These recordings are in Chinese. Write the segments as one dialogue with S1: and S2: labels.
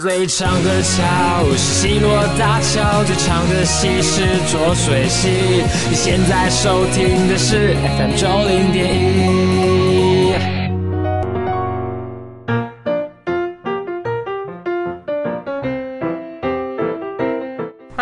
S1: 最长的桥是西诺大桥，最长的溪是浊水溪。你现在收听的是 FM 九零点一。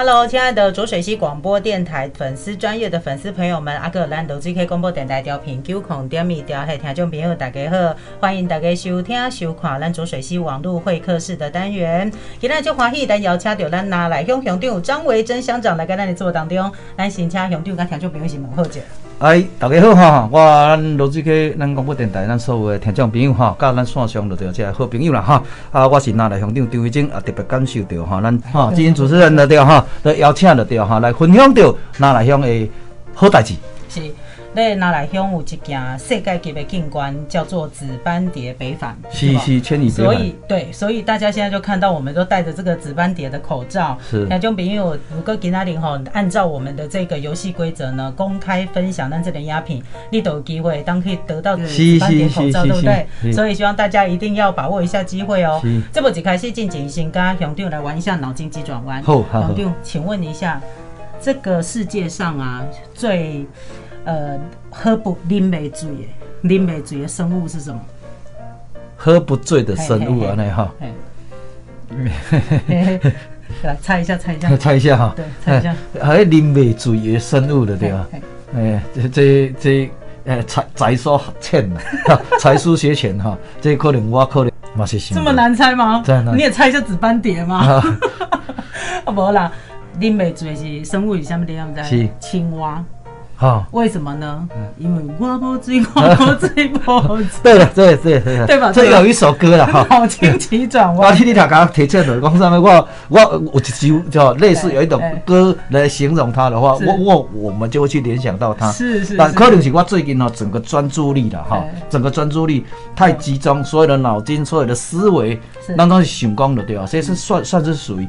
S2: Hello，亲爱的浊水溪广播电台粉丝专业的粉丝朋友们，阿哥兰德 GK 广播电台调频九孔点米调嘿，听众朋友大家好，欢迎大家收听收看咱浊水溪网络会客室的单元。今天就欢喜咱邀请到咱拿来乡乡长张维珍乡长来跟咱的座当中，咱先请乡长跟听众朋友先问好者。
S3: 哎，大家好哈！我咱罗志基，咱广播电台，咱所有的听众朋友哈，甲咱线上的这好朋友啦哈。啊，我是拿来乡长张维珍，啊，特别感受到哈，咱哈，今天主持人的对哈，来邀请着对哈，来分享到拿来乡的好代志。
S2: 是。咧，拿来乡有一件世界级的景观，叫做紫斑蝶北返，
S3: 是是千里
S2: 所以对，所以大家现在就看到我们都戴着这个紫斑蝶的口罩。
S3: 是，
S2: 那就比如如果吉纳林吼，按照我们的这个游戏规则呢，公开分享咱这点鸦品，你都有机会当可以得到紫斑蝶口罩，对不对？所以希望大家一定要把握一下机会哦。这不就开始进行先跟熊弟来玩一下脑筋急转弯。
S3: 好，
S2: 熊弟，请问一下，这个世界上啊最。呃，喝不啉袂醉的，啉袂醉的生物是什么？
S3: 喝不醉的生物啊，那哈。
S2: 来猜一下，猜一下，
S3: 猜一下哈。
S2: 对，猜一下。
S3: 还啉袂醉的生物的对吧？哎，这这这，哎，才才疏学浅呐，才疏学浅哈。这可能我可能嘛是
S2: 这么难猜吗？你也猜一下紫斑蝶吗？啊，无啦，啉袂醉是生物是什么的样子？
S3: 是
S2: 青蛙。好，为什么呢？因为我不醉，我不醉，不醉。
S3: 对了，对对对，
S2: 对吧？
S3: 这有一首歌了哈。
S2: 脑筋急转弯。
S3: 我听你头刚提出来，讲上面我我我就叫类似有一种歌来形容它的话，我我我们就会去联想到它。
S2: 是是。
S3: 但可能是我最近呢，整个专注力了哈，整个专注力太集中，所有的脑筋，所有的思维，当中是想光的对吧？所以是算算是属于。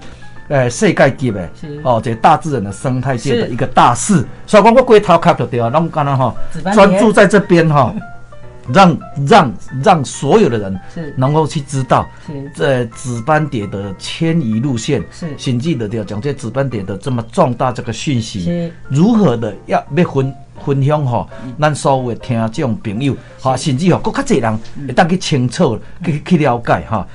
S3: 诶，世界级的，哦，这大自然的生态界的一个大事，所以讲我龟头卡就对啊，那么刚刚哈，专注在这边哈，让让让所有的人能够去知道，这紫斑蝶的迁移路线，是，请记得要讲这紫斑蝶的这么重大这个讯息，如何的要要分。分享吼，咱所有的听众朋友，哈，甚至吼，更较侪人会当去清楚去去了解哈。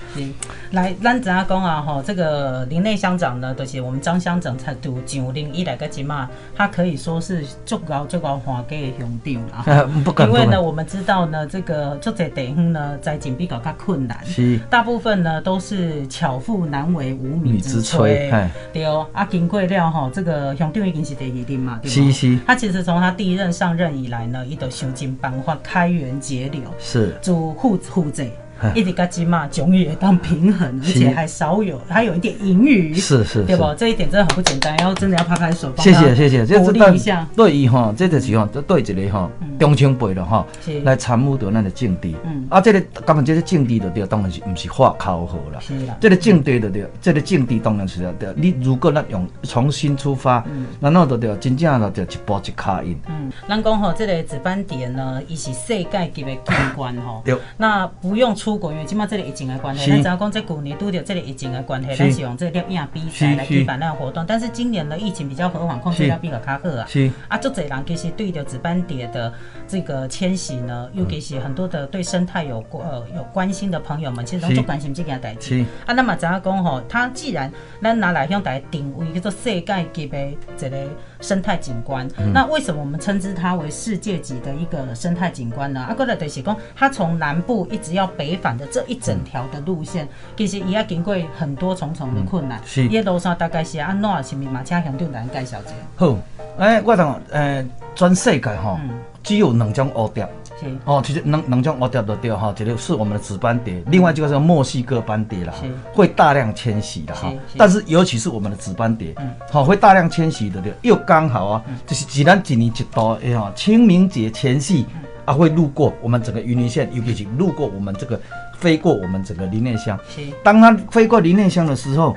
S2: 来，咱怎样讲啊？吼，这个林内乡长呢，就是我们张乡长才读九零以来个几嘛，他可以说是最高最高华给的兄弟啊。因为呢，我们知道呢，这个做这地方呢，在紧闭搞较困难，是大部分呢都是巧妇难为无米之炊。对哦，啊，经过了哈，这个兄弟已经是第二任嘛，对
S3: 是是。
S2: 他其实从他第一任上任以来呢，伊都想尽办法开源节流，
S3: 是
S2: 做护护济。一直跟鸡嘛，终于当平衡，而且还少有，还有一点盈余，
S3: 是是，
S2: 对不？这一点真的很不简单，要真的要拍拍手，
S3: 谢谢谢谢，
S2: 鼓励一下。
S3: 对伊哈，这就是哈，对一个哈，中青辈了哈，来参悟到咱的境地。嗯，啊，这个根本这个境地就对，当然是不是画口号了。是啦，这个境地就对，这个境地当然是对。你如果咱用重新出发，然后就对，真正的就一步一卡印。
S2: 嗯，咱讲吼，这个值班点呢，伊是世界级的景观吼。对。那不用出。出国因为起码这个疫情的关系，咱只要讲在古年拄着这个疫情的关系，咱是用这个摄影比赛来举办那个活动。但是今年的疫情比较和缓，控制要比较卡好啊。是啊，足侪人其实对着紫斑蝶的这个迁徙呢，尤其是很多的对生态有呃有关心的朋友们，其实都足关心这件代志。啊，那么只要讲吼？它既然咱拿来向大家定位叫做世界级的这个生态景观，那为什么我们称之它为世界级的一个生态景观呢？啊，过来就是讲，它从南部一直要北。返的这一整条的路线，其实也要经过很多重重的困难。是，一路上大概是安怎是密码车向对人介绍者。
S3: 好，哎，我同，诶，全世界哈，只有两种蝴蝶。是。哦，其实能能将我掉的掉哈，这个是我们的紫斑蝶，另外就是墨西哥斑蝶了哈，会大量迁徙的哈。但是尤其是我们的紫斑蝶，好，会大量迁徙的，又刚好啊，就是既然一年一度哎呀，清明节前夕。啊，会路过我们整个云林县，尤其是路过我们这个飞过我们整个林内乡。当它飞过林内乡的时候，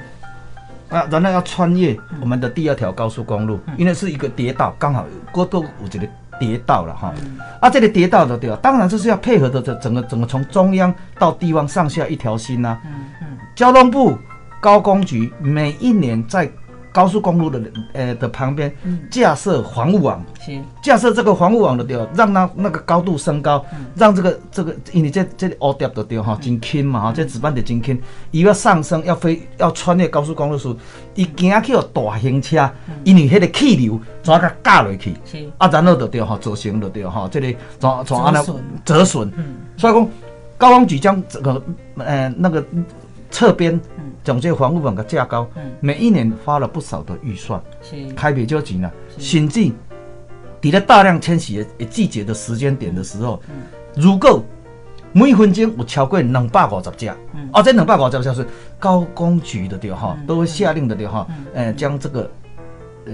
S3: 啊，然后要穿越我们的第二条高速公路，因为是一个跌道，刚好过渡我觉得跌倒了哈。啊，这个跌倒的对吧？当然这是要配合的，这整个整个从中央到地方上下一条心呐。嗯嗯。交通部高工局每一年在高速公路的呃的旁边架设防护网，架设这个防护网的对，让它那个高度升高，让这个这个因为这这凹掉的对哈，真轻嘛哈，这纸板的真轻，伊要上升要飞要穿越高速公路时，伊惊去大型车，因为迄个气流怎甲架落去，啊然后就对哈，造成就对哈，这个怎怎安那折损，所以讲高工局将这个呃那个侧边。总这房屋本的架高，每一年花了不少的预算，开不就钱了。甚至在了大量迁徙的季节的时间点的时候，如果每分钟有超过两百五十只，哦，这两百五十只是高工局的对哈，都会下令的对哈，呃，将这个呃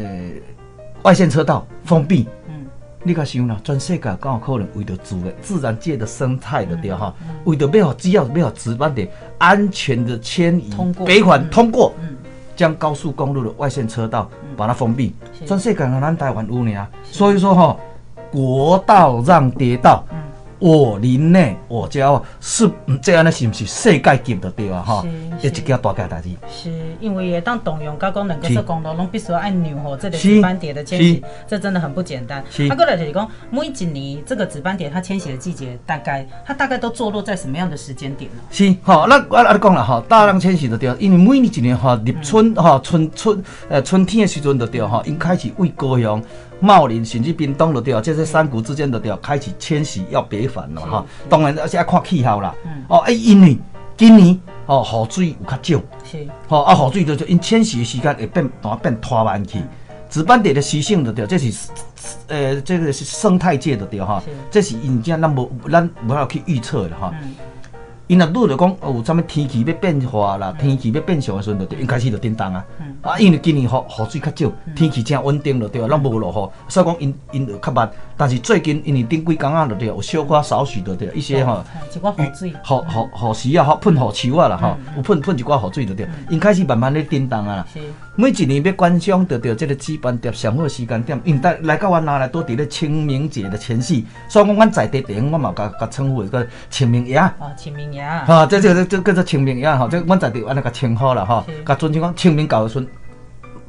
S3: 外线车道封闭。你甲想啦，全世界刚有可能为着自的自然界的生态的对哈，为着要只要要值班点安全的迁移北环通过，将高速公路的外线车道把它封闭，全世界咱台湾有呢，所以说哈，国道让跌道。我林内，我家是这样的，是不是世界级的对啊？哈，一件大件代志。
S2: 是因为也当动用高功能高速公路，拢必须要按钮吼，这个值班点的迁徙，这真的很不简单。他过来就是讲，每一年这个值班点它迁徙的季节，大概它大概都坐落在什么样的时间点呢？
S3: 是，好，那我我讲了哈，大量迁徙的对，因为每年一年哈立春哈春春呃春天的时阵的对哈，因开始为高雄。茂林甚至冰冻了对啊，这些山谷之间的对啊，开始迁徙要北返了哈。当然而且要看气候啦。哦，哎，因为今年哦雨水有较少，是。哦，啊雨水就就因迁徙的时间会变，当变拖慢去。值班点的习性的对，这是呃这个是生态界的对哈，这是因家咱无咱无法去预测的哈。因若拄着讲有啥物天气要变化啦，天气要变相的时阵，就应开始就叮当啊。啊，因为今年雨雨水较少，天气真稳定了，对啊，咱无落雨，所以讲因因就较慢。但是最近因为顶几工啊，着对，有小可少许着对，一些吼，
S2: 一寡雨水，雨
S3: 雨雨时啊，好喷雨球啊啦吼，有喷喷一寡雨水着对，因开始慢慢咧叮当啊。是。每一年要观赏着着即个值班点上好时间点，因来来到阮哪来都伫咧清明节的前夕，所以讲阮在地顶，我嘛甲甲称呼一个清明爷。
S2: 啊，清明爷。
S3: 哈，这这这叫做清明爷哈，这阮在地安尼甲称呼啦哈，甲尊称讲清明到时。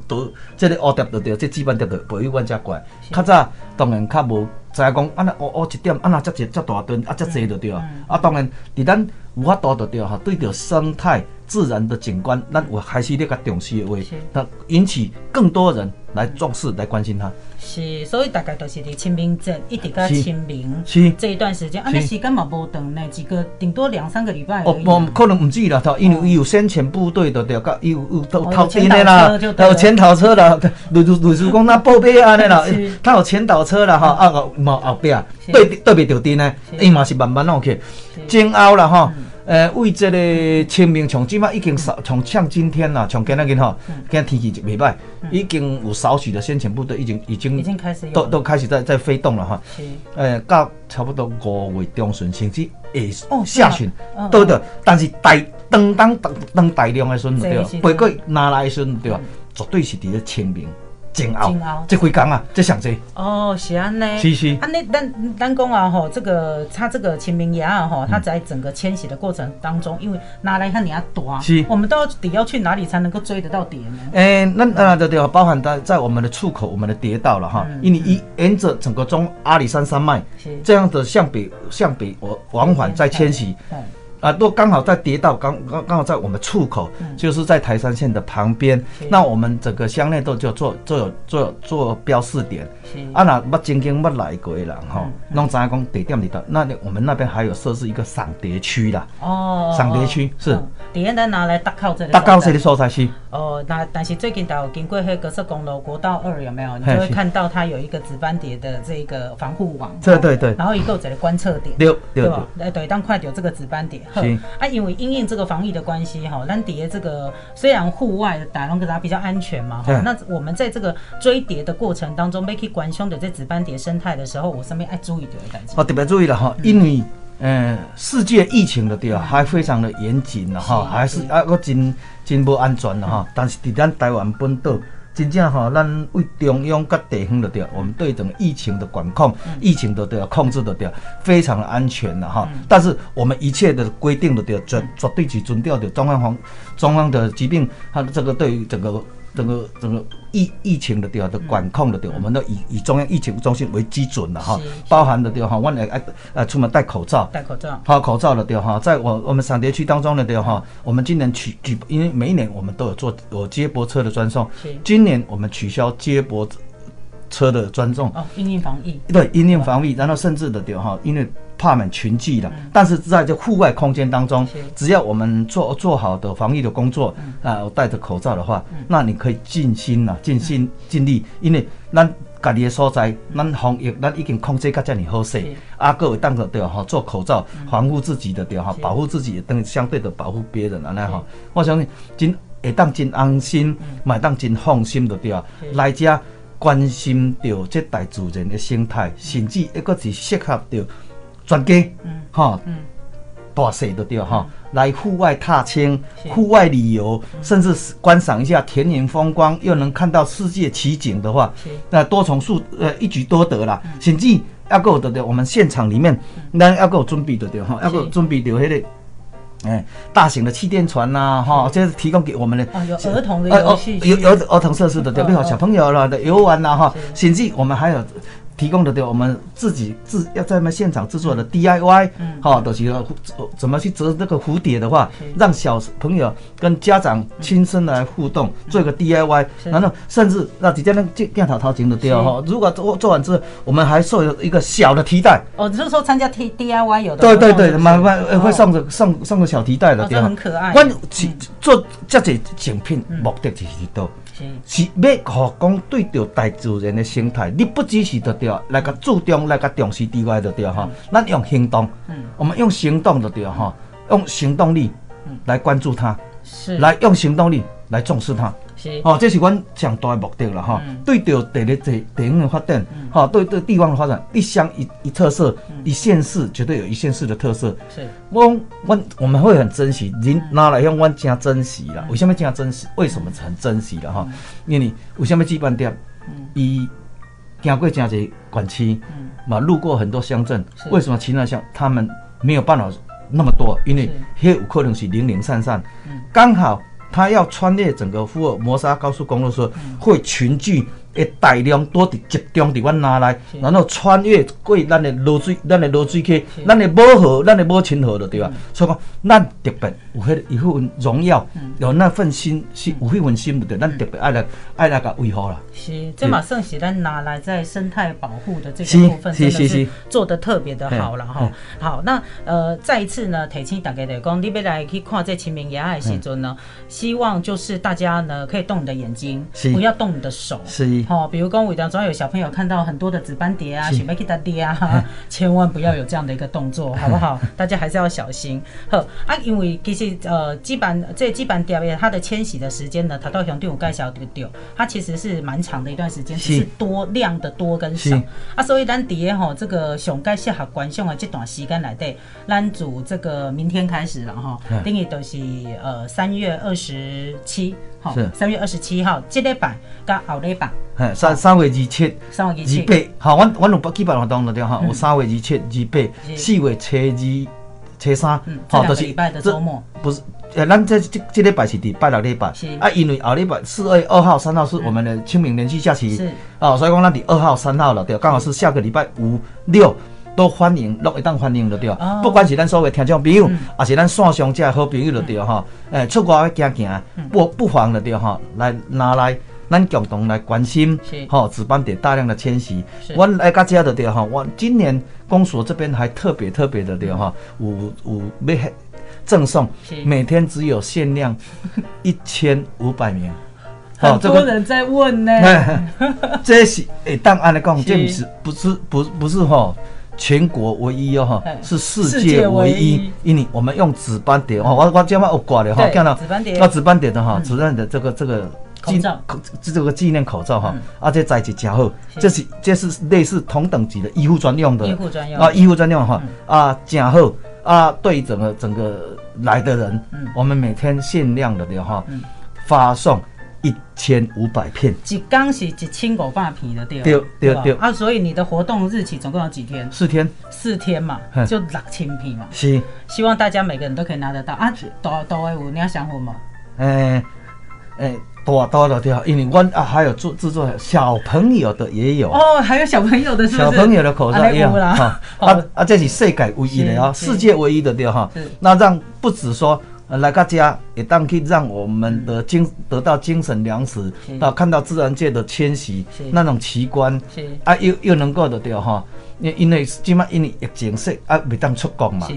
S3: 都这个乌蝶就对，这值班点就培育阮遮怪。较早当然较无知影讲，安尼乌乌一点，安那遮济遮大吨，啊遮济就对啊。啊，当然伫咱有法度就对哈，对着生态自然的景观，咱有开始咧较重视的话，那引起更多人。来重视，来关心它。
S2: 是，所以大概都是伫清明节一直到清明这一段时间，啊，那时间嘛无长呢，几个顶多两三个礼拜哦，
S3: 不，可能唔止啦，头因为伊有先遣部队的，对，甲有有偷偷车的啦，有潜逃车啦，如如如是讲那报备安尼啦，他有潜逃车啦，哈，啊个冇后壁对对袂着电呢，伊嘛是慢慢弄去，煎熬啦，吼。呃，为这个清明，从即马已经少，从像今天啦，从今仔日吼，今日天气就袂歹，已经有少许的先遣部队已经已经
S2: 已经开始
S3: 都都开始在在飞动了哈。是。呃，到差不多五月中旬，甚至下下旬都得，但是大当当当当大量的时阵对，不过拿来的时阵对，绝对是伫咧清明。煎熬，这几工啊，这上济。
S2: 哦，是安尼。
S3: 是是。
S2: 安尼，咱咱讲啊，吼，这个它这个清明爷啊，吼，他在整个迁徙的过程当中，因为拿来看你要多，是，我们到底要去哪里才能够追得到蝶呢？
S3: 诶，那那对对，包含在在我们的出口，我们的蝶道了哈，因为一沿着整个中阿里山山脉，这样的向北向北往往返在迁徙。啊，都刚好在跌到，刚刚刚好在我们出口，就是在台山县的旁边。那我们整个乡内都就做做做做标示点。啊，那捌曾经捌来过的人吼，拢知影讲地点里头。那我们那边还有设置一个赏蝶区啦。哦。赏蝶区是。
S2: 蝶咱拿来搭靠这里。
S3: 搭靠这里所在是。
S2: 哦，那但是最近都有经过黑格色公路国道二有没有？你就会看到它有一个紫斑蝶的这个防护网。
S3: 对对对。
S2: 然后一个这个观测点。
S3: 六六对。
S2: 哎，对，当快有这个紫斑蝶。啊，因为因应这个防疫的关系哈，咱蝶这个虽然户外打龙跟它比较安全嘛，哈，那我们在这个追蝶的过程当中，make 关胸的在紫斑蝶生态的时候，我身边爱注意的感觉。
S3: 哦，特别注意了哈，因为呃，世界疫情的对啊，还非常的严谨了哈，还是啊个真真不安全了哈。但是伫咱台湾本岛，真正哈，咱为中央跟地方的对，我们对整个疫情的管控、疫情的对控制的对，非常的安全的哈。但是我们一切的规定的对，绝绝对是遵照的中央防中央的疾病，它的这个对于整个。整个整个疫疫情的调的管控的调，我们都以以中央疫情中心为基准的哈，包含的对哈，我们哎呃出门戴口罩，
S2: 戴口罩，
S3: 好口罩的对哈，在我我们赏蝶区当中的对哈，我们今年取举，因为每一年我们都有做有接驳车的专送，今年我们取消接驳车的专重，
S2: 哦，因应防疫，
S3: 对，因应防疫，然后甚至的对哈，因为。怕满群聚的，但是在这户外空间当中，只要我们做做好的防疫的工作，啊，戴着口罩的话，那你可以尽心了，尽心尽力，因为咱家己的所在，咱防疫咱已经控制到这么好势，啊，各位当着对哈，做口罩防护自己的对哈，保护自己等相对的保护别人啊那哈，我相信真会当真安心，买当真放心的对啊，来家关心到这大自然的生态，甚至一个是适合到。专家，哈，大细都对哈，来户外踏青、户外旅游，甚至观赏一下田园风光，又能看到世界奇景的话，那多重数呃一举多得啦。甚至要够的对，我们现场里面，那要够准备的对哈，要够准备的迄个，哎，大型的气垫船呐，哈，这是提供给我们的，
S2: 有儿童的游戏，
S3: 有有儿童设施的对，比如小朋友了的游玩呐，哈，甚至我们还有。提供的对，我们自己自要在那现场制作的 DIY，嗯好，都是要怎么去折这个蝴蝶的话，让小朋友跟家长亲身来互动，做一个 DIY，然后甚至那直接那电电脑陶琴的对哈。如果做做完之后，我们还送一个小的提袋。
S2: 哦，就是说参加 T DIY 有的。
S3: 对对对，慢慢会送个送送个小提袋的
S2: 对很可爱。
S3: 关做这些奖品目的就是都。是要好讲对着大自然的心态，你不只是得着来个注重、来个重视之外，得着哈。咱用行动，我们用行动得着哈，用行动力来关注它，是来用行动力来重视它。哦，这是阮上大的目的了哈。对着地的地地方的发展，哈，对对地方的发展，一乡一一特色，一县市绝对有一县市的特色。是，我我我们会很珍惜，人拿来用，我真珍惜了。为什么真珍惜？为什么很珍惜了哈？因为为什么基本店，伊经过真侪管区，嘛路过很多乡镇，为什么其他乡他们没有办法那么多？因为迄有可能是零零散散，刚好。他要穿越整个福尔摩沙高速公路时，候，会群聚。会大量多伫集中伫阮拿来，然后穿越过咱的落水，咱的落水溪，咱的母河，咱的母亲河了，对吧？所以讲，咱特别有迄一份荣耀，有那份心，是有迄份心对，咱特别爱来爱来个维护啦。
S2: 是，这嘛算是咱拿来在生态保护的这个部分，真的是做的特别的好了哈。好，那呃，再一次呢，提醒大家来讲，你要来去看这清明野海时阵呢，希望就是大家呢可以动你的眼睛，不要动你的手。
S3: 是。
S2: 好，比如讲，我当中有小朋友看到很多的紫斑蝶啊，想要去打蝶啊，千万不要有这样的一个动作，好不好？大家还是要小心。好啊，因为其实呃，基本这基板蝶它的迁徙的时间呢，它到熊对我盖小丢丢，它其实是蛮长的一段时间，是多量的多跟少啊。所以咱蝶吼，这个熊盖适合观赏的这段时间来对，咱组这个明天开始了哈，等于都是呃三月二十七。是。三月二十七号，这礼拜甲后礼拜，
S3: 三三月二七、
S2: 三月二七、
S3: 二八，好，我我有几百活动了对哈，有三月二七、二八、四月初二、初三，
S2: 好，都是礼拜的周末，
S3: 不是，呃，咱这这这礼拜是第拜六礼拜，啊，因为后礼拜四月二号、三号是我们的清明连续假期，是，哦，所以讲咱第二号、三号了对，刚好是下个礼拜五六。都欢迎，落一当欢迎就对，不管是咱所谓听众朋友，还是咱线上这好朋友就对哈。诶，出国要行行，不不妨就对哈，来拿来，咱共同来关心，哈，值班点大量的迁徙。我来家这的对哈，我今年公所这边还特别特别的对哈，有有要赠送，每天只有限量 一千五百名。
S2: 很多人在问呢，
S3: 这是诶，当安尼讲，这不是不是不不是哈。全国唯一哦哈，是世界唯一，因为我们用紫斑蝶哦，我我今晚我挂的哈，看到。那紫斑蝶的哈，主任的这个这个
S2: 纪
S3: 口这个纪念口罩哈，而且材质加好，这是这是类似同等级的医护专用的，
S2: 医护专用啊，
S3: 医护专用哈啊，加好啊，对整个整个来的人，我们每天限量的的哈发送一千五百片，
S2: 一缸是一千五百片的对
S3: 对对对
S2: 啊，所以你的活动日期总共有几天？
S3: 四天，
S2: 四天嘛，就六千片嘛。
S3: 是，
S2: 希望大家每个人都可以拿得到。啊。大大的有你要想我吗？
S3: 诶诶，大大的对，因为我啊还有做制作小朋友的也有。
S2: 哦，还有小朋友的，是
S3: 小朋友的口罩也有哈。啊啊，这是世界唯一的哦，世界唯一的对哈。那让不止说。来个家也当可以让我们的精得到精神粮食，到看到自然界的迁徙那种奇观，啊又又能够的对哈，因因为今麦因为疫情说啊未当出国嘛，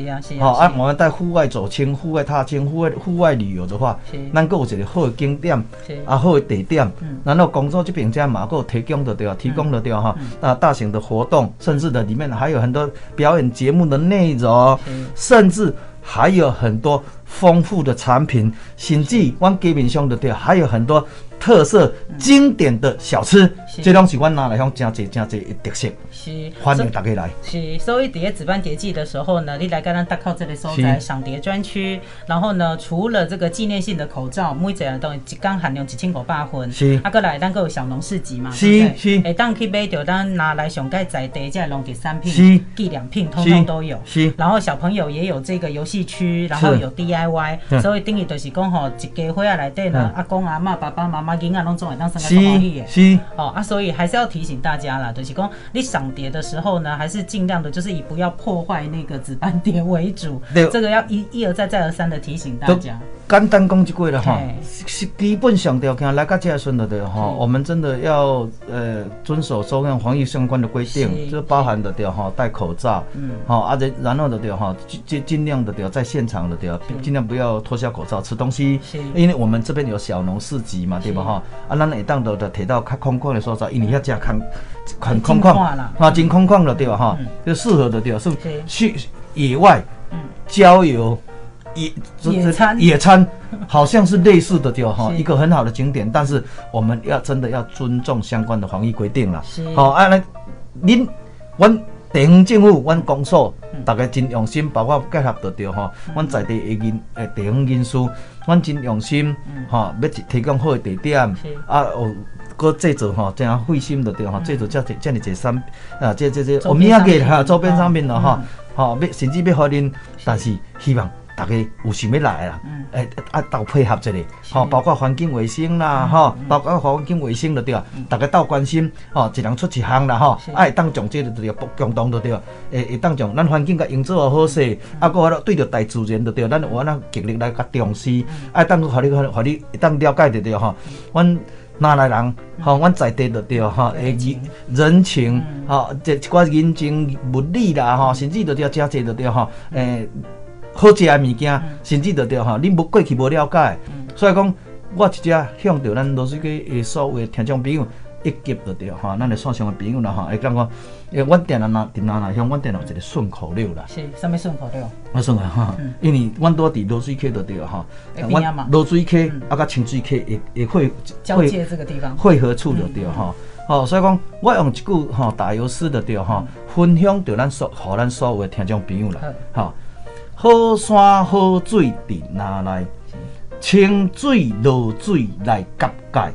S3: 好啊我们在户外走亲、户外踏青、户外户外旅游的话，能够有一个好的景点，啊好的地点，然后工作这边家嘛够提供的对提供的对哈，那大型的活动，甚至的里面还有很多表演节目的内容，甚至。还有很多丰富的产品，甚至往街面上的对，还有很多。特色经典的小吃，这拢是阮拿来向真济真济特色，是。欢迎大家来。
S2: 是，所以伫个值班碟季的时候呢，你来跟咱搭靠这里所在赏碟专区，然后呢，除了这个纪念性的口罩，每一样东西一缸含量一千五百分，
S3: 是，
S2: 啊，过来咱个有小农市集嘛，
S3: 是是，
S2: 会当去买着咱拿来上盖在地这农特产品、纪念品，通通都有。
S3: 是，
S2: 然后小朋友也有。这个游戏区，然后有 DIY，所以等于就是。讲吼，一家伙仔内底呢，阿公阿妈、爸爸妈妈。囡仔拢总会当生个欢喜
S3: 是
S2: 哦啊，所以还是要提醒大家啦，就是讲你赏碟的时候呢，还是尽量的，就是以不要破坏那个紫斑蝶为主。对，这个要一一而再再而三的提醒大家。
S3: 简单讲一句了哈，是基本上条件来个这顺的对哈，我们真的要呃遵守所有防疫相关的规定，就包含的对哈，戴口罩，嗯，好，而且然后的对哈，尽尽量的对在现场的对，尽量不要脱下口罩吃东西，因为我们这边有小农市集嘛，对吧哈？啊，咱会当到的提到较空旷的所在，因为遐只空很空旷，啊，真空旷的对吧哈？就适合的对，是去野外郊游。
S2: 野野餐。
S3: 野餐好像是类似的对哈，一个很好的景点，但是我们要真的要尊重相关的防疫规定了。好，啊，来，您，阮地方政府，阮公所，大家真用心，包括结合得到哈，阮在地的人诶地方人士，阮真用心，哈，要提供好的地点，啊，哦，搁制作哈，这样费心的对吼，制作这这样这三啊，这这这，我们也给哈周边商品了哈，吼，要甚至要发恁，但是希望。大家有想要来啦，诶，啊，斗配合一下，吼，包括环境卫生啦，吼，包括环境卫生就对啊，大家斗关心，吼，一人出一项啦，吼，啊，会当从这个对不共同就对，会会当从咱环境甲营造好势，啊，搁对着大自然就对，咱有咱极力来甲重视，啊，当互你互你当了解就对吼，阮哪来人，吼，阮在地就对吼，诶，人情，吼，这一寡人情物理啦，吼，甚至着对加济就对吼，诶。好食的物件，甚至着着吼，你无过去无了解，所以讲，我一只向着咱罗水溪的所有听众朋友一级着着吼，咱的线上的朋友啦吼，会讲讲，诶，阮店啊那店啊那向阮店有一个顺口溜啦。
S2: 是，什么顺口溜？
S3: 我顺口哈，因为阮多伫罗水溪着着吼，阮罗水溪啊，甲清水溪也也会
S2: 交界这个地方。
S3: 汇合处着着吼，吼，所以讲，我用一句吼打油诗着着吼，分享着咱所，互咱所有的听众朋友啦，吼。好山好水伫哪来？清水落水来夹界，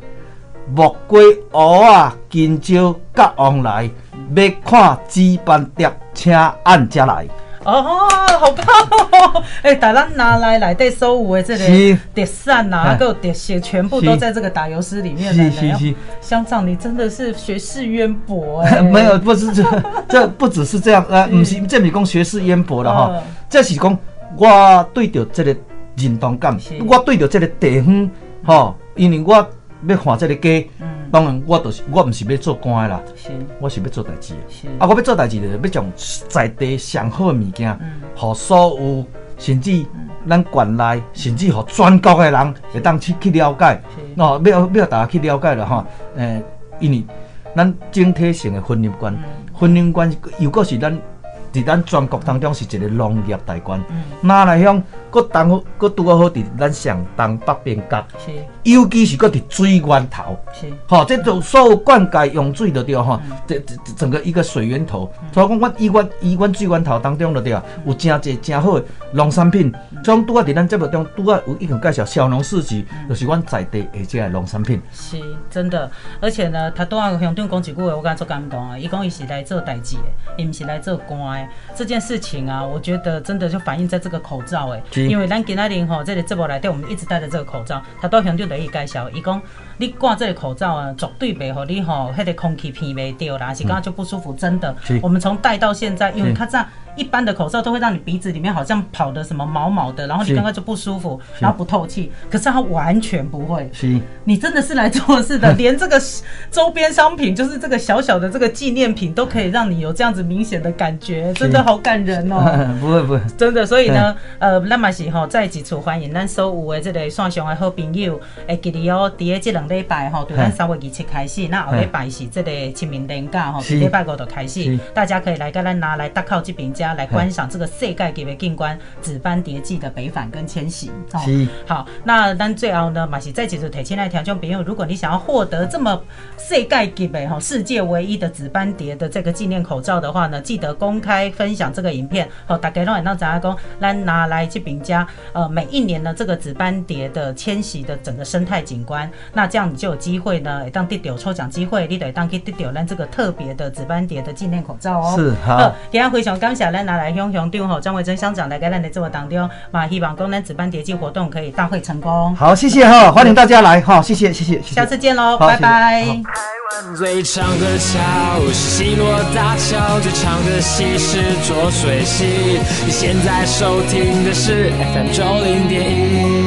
S3: 木瓜芋啊，今朝甲往来，要看纸板碟，请按遮来。
S2: 哦，好棒哦！哎，把咱拿来来对收五的这个碟扇呐，还有碟鞋，全部都在这个打油诗里面
S3: 是是是，
S2: 乡长，你真的是学识渊博哎！
S3: 没有，不是这，这不只是这样，呃，不是这米讲学识渊博了哈，这是讲我对着这个认同感，我对着这个地方，哈，因为我要看这个家。当然，我就是我，唔是要做官的啦，我是要做代志的。啊，我要做代志的，要将在地上好的物件，互所有甚至咱县内，甚至互全国的人会当去去了解。哦，要要大家去了解了哈。诶，因为咱整体性的婚姻观，婚姻观又果是咱，伫咱全国当中是一个农业大观，哪来向搁东搁拄好好伫咱上东北边角，是，尤其是搁伫水源头，是，吼，即种所有灌溉用水的对吼，这这整个一个水源头，所以讲我以阮以阮水源头当中的对啊，有真济真好的农产品，像拄啊伫咱节目中拄啊有一种介绍小农市集，就是阮在地而且农产品，
S2: 是真的，而且呢，他拄啊乡长讲一句话，我感觉足感动啊，伊讲伊是来做代志的，伊毋是来做官的，这件事情啊，我觉得真的就反映在这个口罩诶。因为咱今仔日吼，这个节目内底，我们一直戴着这个口罩。他都向就得意介绍，伊讲你挂这个口罩啊，绝对袂互你吼，迄个空气鼻袂掉啦，是刚刚就不舒服。真的，我们从戴到现在，因为它这样。一般的口罩都会让你鼻子里面好像跑的什么毛毛的，然后你刚刚就不舒服，然后不透气。可是它完全不会。是，你真的是来做事的，连这个周边商品，就是这个小小的这个纪念品，都可以让你有这样子明显的感觉，真的好感人哦。
S3: 不会不会，
S2: 真的。所以呢，呃，那么是吼，在几处欢迎咱所有的这个线上的好朋友，会记得哦，第一这两礼拜吼，对咱三月二七开始，那后礼拜是这个清明连假吼，礼拜五就开始，大家可以来跟咱拿来搭靠这边。家来观赏这个世界级的景观——紫斑蝶记的北返跟迁徙。是好，那咱最后呢，马是再继续提醒来听众朋友，如果你想要获得这么世界级的哈世界唯一的紫斑蝶的这个纪念口罩的话呢，记得公开分享这个影片，好，大家让让大家讲，咱拿来这边家。呃，每一年呢，这个紫斑蝶的迁徙的整个生态景观，那这样你就有机会呢，当地有抽奖机会，你得当去得到咱这个特别的紫斑蝶的纪念口罩哦。
S3: 是好，
S2: 今天非常感谢。咱拿来向乡长吼张伟珍乡长来给咱的这个当中，嘛希望功能值班叠记活动可以大会成功。
S3: 好，谢谢哈，欢迎大家来哈，谢谢谢谢，
S2: 下次见喽，拜拜。
S1: 台湾最长的桥是西罗大桥，最长的溪是浊水溪。你现在收听的是 FM 九零点一。